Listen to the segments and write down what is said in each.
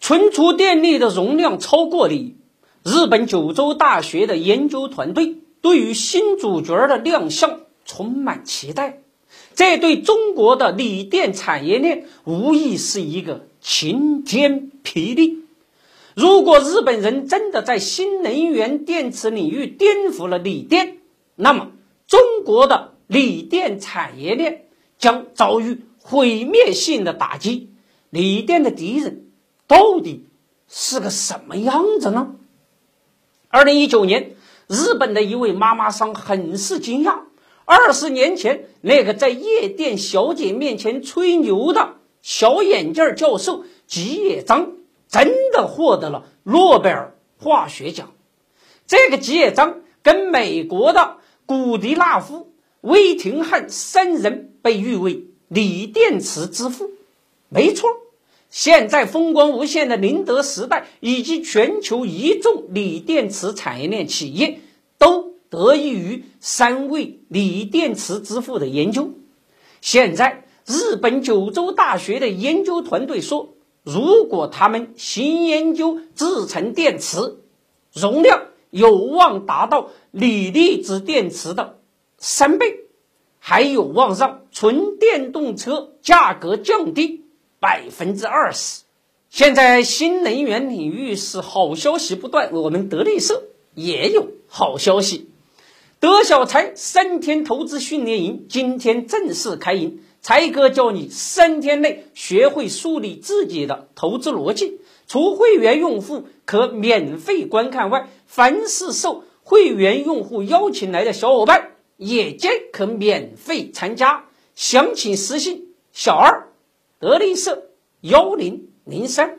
存储电力的容量超过锂，日本九州大学的研究团队对于新主角的亮相充满期待。这对中国的锂电产业链无疑是一个晴天霹雳。如果日本人真的在新能源电池领域颠覆了锂电，那么中国的锂电产业链将遭遇毁灭性的打击。锂电的敌人到底是个什么样子呢？二零一九年，日本的一位妈妈桑很是惊讶。二十年前，那个在夜店小姐面前吹牛的小眼镜教授吉野彰，真的获得了诺贝尔化学奖。这个吉野彰跟美国的古迪纳夫、威廷汉三人被誉为锂电池之父。没错，现在风光无限的宁德时代以及全球一众锂电池产业链企业都。得益于三位锂电池之父的研究，现在日本九州大学的研究团队说，如果他们新研究制成电池，容量有望达到锂离子电池的三倍，还有望让纯电动车价格降低百分之二十。现在新能源领域是好消息不断，我们德力社也有好消息。德小财三天投资训练营今天正式开营，财哥教你三天内学会树立自己的投资逻辑。除会员用户可免费观看外，凡是受会员用户邀请来的小伙伴，也皆可免费参加。详情私信小二德林社幺零零三。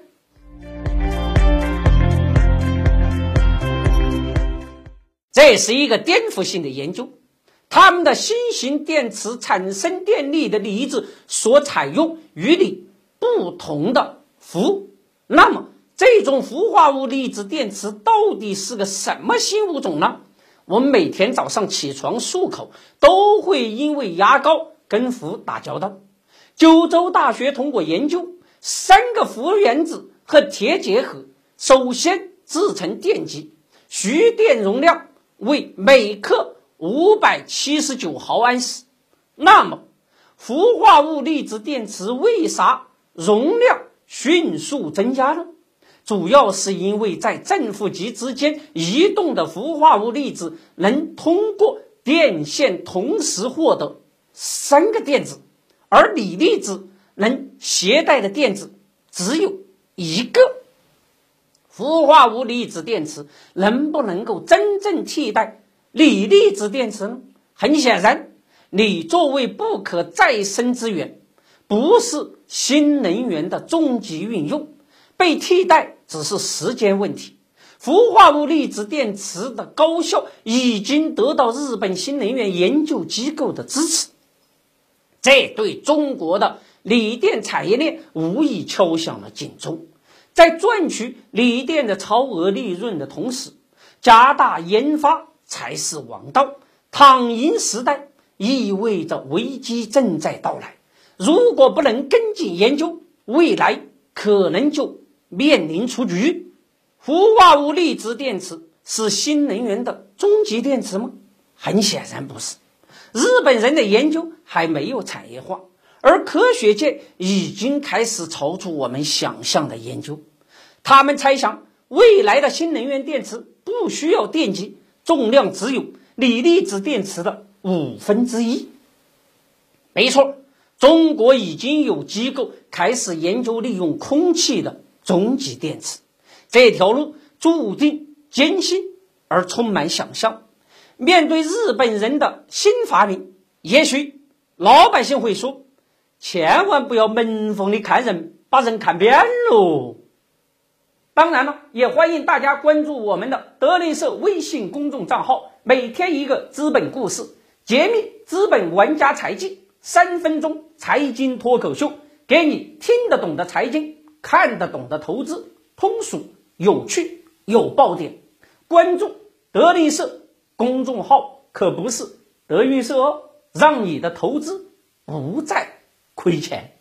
这是一个颠覆性的研究，他们的新型电池产生电力的离子所采用与你不同的氟，那么这种氟化物离子电池到底是个什么新物种呢？我们每天早上起床漱口都会因为牙膏跟氟打交道。九州大学通过研究三个氟原子和铁结合，首先制成电极，蓄电容量。为每克五百七十九毫安时，那么氟化物离子电池为啥容量迅速增加呢？主要是因为在正负极之间移动的氟化物粒子能通过电线同时获得三个电子，而锂离子能携带的电子只有一个。氟化物离子电池能不能够真正替代锂离子电池呢？很显然，锂作为不可再生资源，不是新能源的终极运用，被替代只是时间问题。氟化物离子电池的高效已经得到日本新能源研究机构的支持，这对中国的锂电产业链无疑敲响了警钟。在赚取锂电的超额利润的同时，加大研发才是王道。躺赢时代意味着危机正在到来。如果不能跟进研究，未来可能就面临出局。氟化物离子电池是新能源的终极电池吗？很显然不是。日本人的研究还没有产业化，而科学界已经开始超出我们想象的研究。他们猜想，未来的新能源电池不需要电极，重量只有锂离子电池的五分之一。没错，中国已经有机构开始研究利用空气的终极电池，这条路注定艰辛而充满想象。面对日本人的新发明，也许老百姓会说：“千万不要门缝里看人，把人看扁喽。”当然了，也欢迎大家关注我们的德林社微信公众账号，每天一个资本故事，揭秘资本玩家财技，三分钟财经脱口秀，给你听得懂的财经，看得懂的投资，通俗有趣有爆点。关注德力社公众号可不是德云社哦让你的投资不再亏钱。